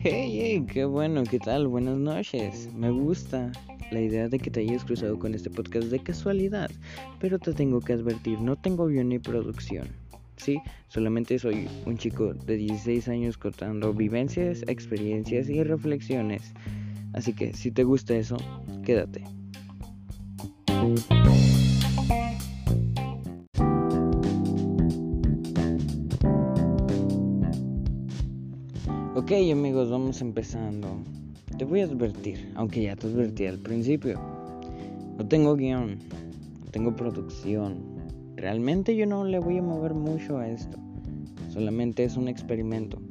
Hey, hey, qué bueno, ¿qué tal? Buenas noches. Me gusta la idea de que te hayas cruzado con este podcast de casualidad, pero te tengo que advertir, no tengo guion ni producción. Sí, solamente soy un chico de 16 años contando vivencias, experiencias y reflexiones. Así que si te gusta eso, quédate. Ok amigos, vamos empezando. Te voy a advertir, aunque ya te advertí al principio. No tengo guion, no tengo producción. Realmente yo no le voy a mover mucho a esto. Solamente es un experimento.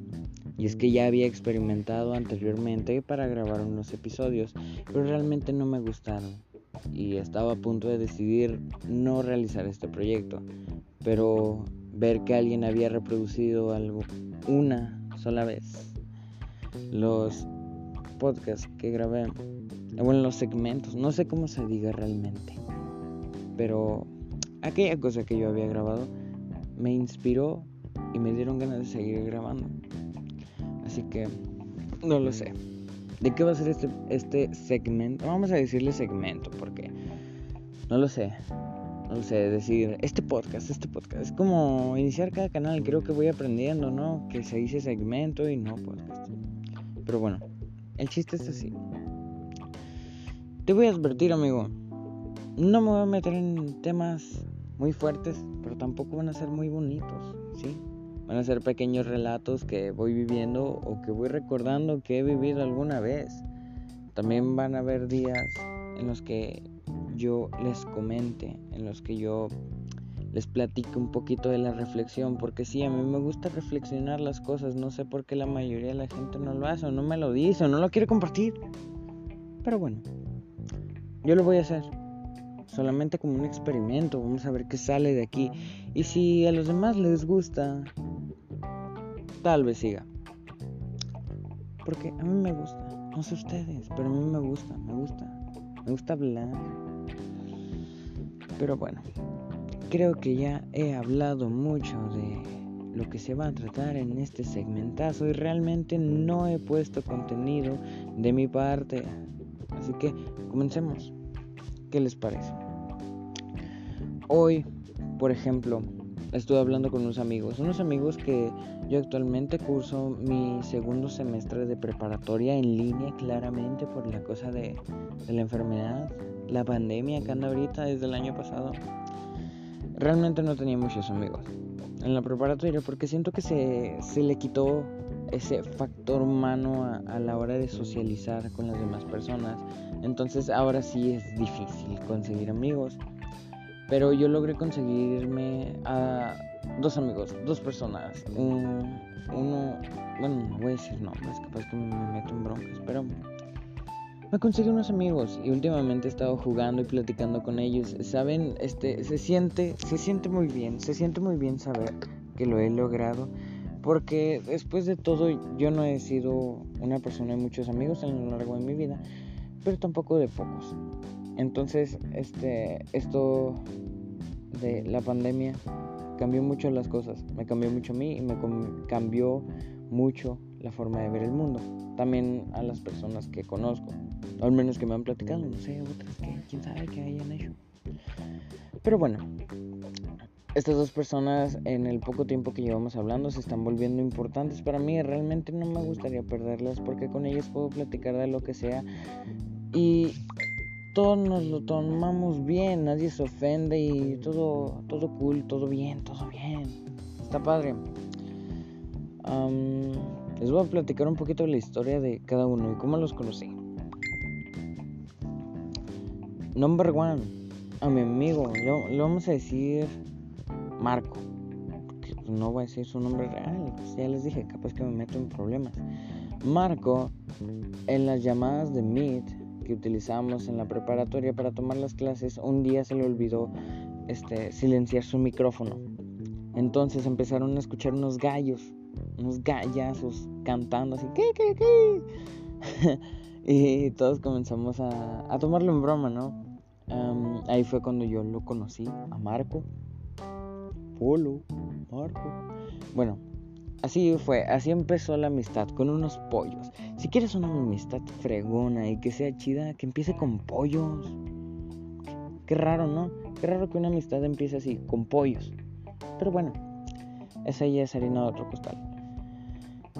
Y es que ya había experimentado anteriormente para grabar unos episodios, pero realmente no me gustaron. Y estaba a punto de decidir no realizar este proyecto. Pero ver que alguien había reproducido algo una sola vez los podcasts que grabé, bueno, los segmentos, no sé cómo se diga realmente, pero aquella cosa que yo había grabado me inspiró y me dieron ganas de seguir grabando. Así que no lo sé. ¿De qué va a ser este, este segmento? Vamos a decirle segmento porque no lo sé. No lo sé, decir este podcast, este podcast. Es como iniciar cada canal. Creo que voy aprendiendo, ¿no? Que se dice segmento y no podcast. Pero bueno, el chiste es así. Te voy a advertir, amigo. No me voy a meter en temas muy fuertes, pero tampoco van a ser muy bonitos, ¿sí? Van a ser pequeños relatos que voy viviendo o que voy recordando que he vivido alguna vez. También van a haber días en los que yo les comente, en los que yo les platico un poquito de la reflexión, porque sí, a mí me gusta reflexionar las cosas, no sé por qué la mayoría de la gente no lo hace, o no me lo dice, o no lo quiere compartir. Pero bueno, yo lo voy a hacer, solamente como un experimento, vamos a ver qué sale de aquí. Y si a los demás les gusta, tal vez siga. Porque a mí me gusta, no sé ustedes, pero a mí me gusta, me gusta, me gusta hablar. Pero bueno, Creo que ya he hablado mucho de lo que se va a tratar en este segmentazo y realmente no he puesto contenido de mi parte. Así que comencemos. ¿Qué les parece? Hoy, por ejemplo, estuve hablando con unos amigos, unos amigos que yo actualmente curso mi segundo semestre de preparatoria en línea claramente por la cosa de, la enfermedad, la pandemia que anda ahorita desde el año pasado. Realmente no tenía muchos amigos en la preparatoria porque siento que se, se le quitó ese factor humano a, la hora de socializar con las demás personas. Entonces ahora sí es difícil conseguir amigos. Pero yo logré conseguirme a dos amigos, dos personas. uno, bueno, no voy a decir nombres, capaz que me meto en broncas, pero me conseguí unos amigos y últimamente he estado jugando y platicando con ellos. Saben, este, se siente, se siente muy bien, se siente muy bien saber que lo he logrado. Porque después de todo yo no he sido una persona de muchos amigos a lo largo de mi vida, pero tampoco de pocos. Entonces, este, esto de la pandemia cambió mucho las cosas. Me cambió mucho a mí y me cambió mucho la forma de ver el mundo. También a las personas que conozco. Al menos que me han platicado, no sé, otras que quién sabe qué hayan hecho. Pero bueno, estas dos personas en el poco tiempo que llevamos hablando se están volviendo importantes para mí. Realmente no me gustaría perderlas porque con ellas puedo platicar de lo que sea. Y todos nos lo tomamos bien, nadie se ofende y todo, todo cool, todo bien, todo bien. Está padre. les voy a platicar un poquito de la historia de cada uno y cómo los conocí. Number one, a mi amigo, le, vamos a decir Marco. Porque no voy a decir su nombre real, pues, ya les dije, capaz que me meto en problemas. Marco, en las llamadas de Meet que utilizamos en la preparatoria para tomar las clases, un día se le olvidó este, silenciar su micrófono. Entonces empezaron a escuchar unos gallos, unos gallazos cantando así, ¿qué, qué, qué? y todos comenzamos a tomarlo en broma, ¿no? Ahí fue cuando yo lo conocí, a Marco, Polo, Marco. Bueno, así fue, así empezó la amistad, con unos pollos. Si quieres una amistad fregona y que sea chida, que empiece con pollos. Qué raro, ¿no? Qué raro que una amistad empiece así, con pollos. Pero bueno, esa ya es harina de otro costal.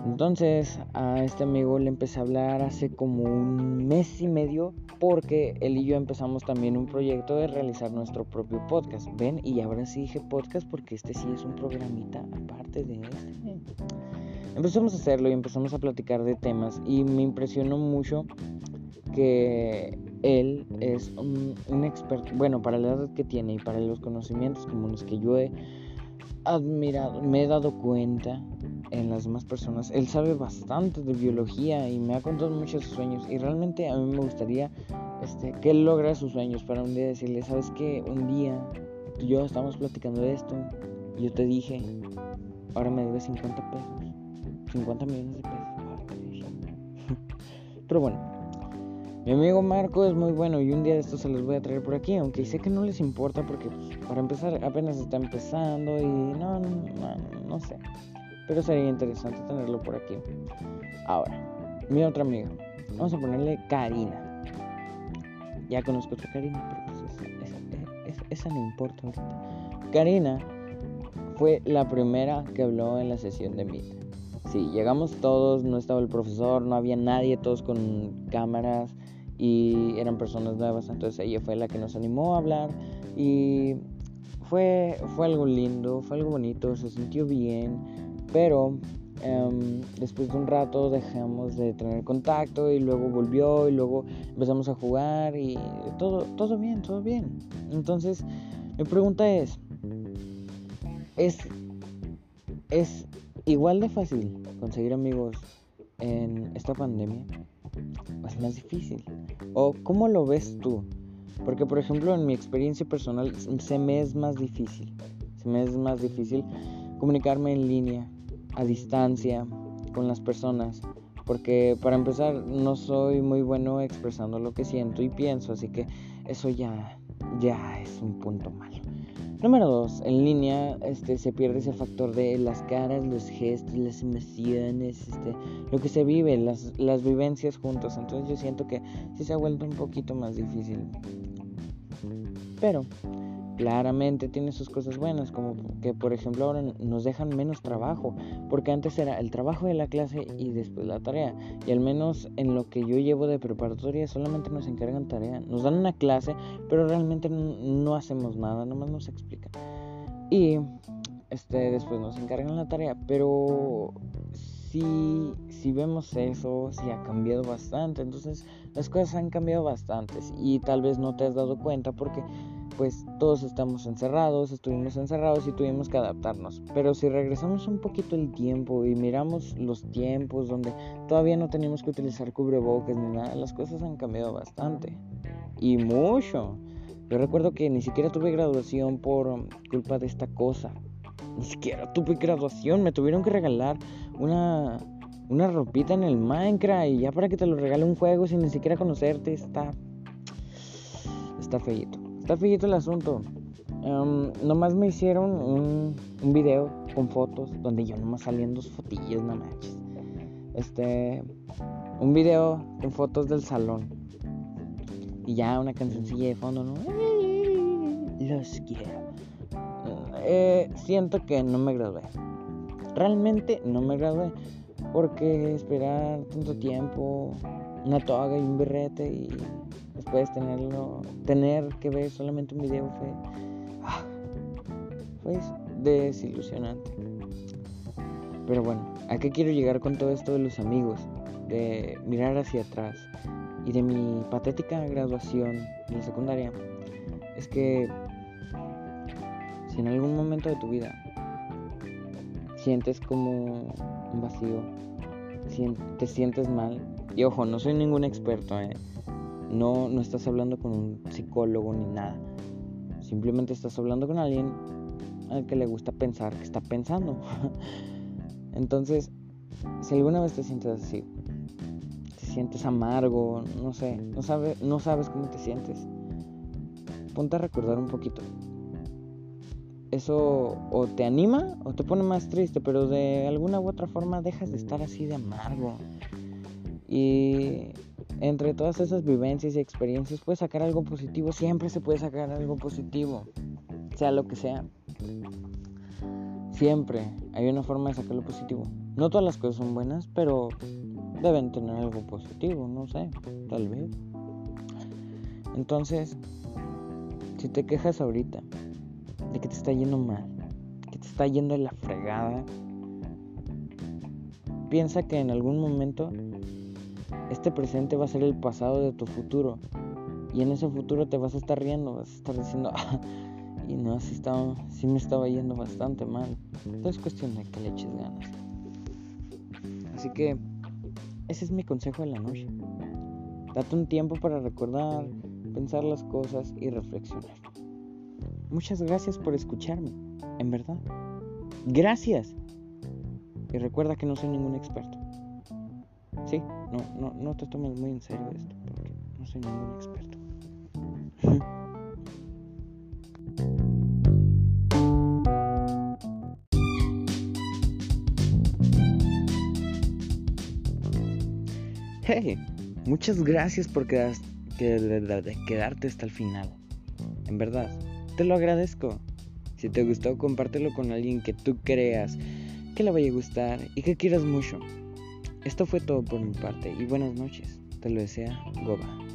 Entonces a este amigo le empecé a hablar hace como un mes y medio porque él y yo empezamos también un proyecto de realizar nuestro propio podcast. Ven, y ahora sí dije podcast porque este sí es un programita aparte de este. Empezamos a hacerlo y empezamos a platicar de temas y me impresionó mucho que él es un, un experto, bueno, para la edad que tiene y para los conocimientos comunes que yo he admirado, me he dado cuenta en las demás personas. Él sabe bastante de biología y me ha contado muchos sueños. Y realmente a mí me gustaría este, que él logre sus sueños para un día decirle, sabes que un día yo estamos platicando de esto. Y yo te dije, ahora me debes 50 pesos. 50 millones de pesos. Pero bueno, mi amigo Marco es muy bueno y un día de estos se los voy a traer por aquí, aunque sé que no les importa porque pues, para empezar apenas está empezando y no, no, no, sé. Pero sería interesante tenerlo por aquí. Ahora, mi otra amiga, vamos a ponerle Karina. Ya conozco a Karina, pero pues esa, no importa ahorita. Karina fue la primera que habló en la sesión de Meet. Sí, llegamos todos, no estaba el profesor, no había nadie, todos con cámaras y eran personas nuevas, entonces ella fue la que nos animó a hablar y fue, fue algo lindo, fue algo bonito, se sintió bien, pero em, después de un rato dejamos de tener contacto y luego volvió y luego empezamos a jugar y todo, todo bien, todo bien. Entonces mi pregunta es, ¿es, es igual de fácil conseguir amigos en esta pandemia? es más difícil. ¿O cómo lo ves tú? Porque por ejemplo en mi experiencia personal se me es más difícil. Se me es más difícil comunicarme en línea, a distancia, con las personas. Porque para empezar no soy muy bueno expresando lo que siento y pienso, así que eso ya, ya es un punto malo. Número 2. En línea este, se pierde ese factor de las caras, los gestos, las emociones, este, lo que se vive, las, las vivencias juntos. Entonces yo siento que sí se ha vuelto un poquito más difícil. Pero claramente tiene sus cosas buenas, como que por ejemplo ahora nos dejan menos trabajo, porque antes era el trabajo de la clase y después la tarea, y al menos en lo que yo llevo de preparatoria solamente nos encargan tarea, nos dan una clase, pero realmente no hacemos nada, nomás nos explican. Y este después nos encargan la tarea, pero si, si vemos eso, sí ha cambiado bastante, entonces las cosas han cambiado bastante y tal vez no te has dado cuenta porque pues todos estamos encerrados, estuvimos encerrados y tuvimos que adaptarnos. Pero si regresamos un poquito el tiempo y miramos los tiempos donde todavía no teníamos que utilizar cubrebocas ni nada, las cosas han cambiado bastante. Y mucho. Yo recuerdo que ni siquiera tuve graduación por culpa de esta cosa. Ni siquiera tuve graduación, me tuvieron que regalar una una ropita en el Minecraft y ya para que te lo regale un juego sin ni siquiera conocerte está está feito. Está fijito el asunto. Um, nomás me hicieron un, un, video con fotos donde yo nomás salían dos fotillas, no manches. Este, un video con fotos del salón. Y ya una cancioncilla de fondo, ¿no? Los quiero. Eh, siento que no me gradué. Realmente no me gradué. Porque esperar tanto tiempo, una toga y un berrete y después tenerlo, tener que ver solamente un video fue, ah, fue desilusionante. Pero bueno, ¿a qué quiero llegar con todo esto de los amigos? De mirar hacia atrás y de mi patética graduación la secundaria. Es que si en algún momento de tu vida sientes como un vacío, te sientes mal, y ojo, no soy ningún experto, ¿eh? No, no estás hablando con un psicólogo ni nada. Simplemente estás hablando con alguien al que le gusta pensar que está pensando. Entonces, si alguna vez te sientes así, te sientes amargo, no sé, no, sabes no sabes cómo te sientes, ponte a recordar un poquito. eso o te anima o te pone más triste, pero de alguna u otra forma dejas de estar así de amargo. Y entre todas esas vivencias y experiencias puedes sacar algo positivo, siempre se puede sacar algo positivo, sea lo que sea. Siempre hay una forma de sacar lo positivo. No todas las cosas son buenas, pero deben tener algo positivo, no sé, tal vez. Entonces, si te quejas ahorita de que te está yendo mal, que te está yendo de la fregada, piensa que en algún momento este presente va a ser el pasado de tu futuro. Y en ese futuro te vas a estar riendo, vas a estar diciendo, ah, y no, así, estaba, sí me estaba yendo bastante mal. Entonces es cuestión de que le eches ganas. Así que ese es mi consejo de la noche. Date un tiempo para recordar, pensar las cosas y reflexionar. Muchas gracias por escucharme, en verdad. Gracias. Y recuerda que no soy ningún experto. Sí, no, no, no te tomes muy en serio esto, porque no soy ningún experto. Hey, muchas gracias por quedarte hasta el final. En verdad, te lo agradezco. Si te gustó, compártelo con alguien que tú creas que le vaya a gustar y que quieras mucho. Esto fue todo por mi parte y buenas noches. Te lo desea Goba.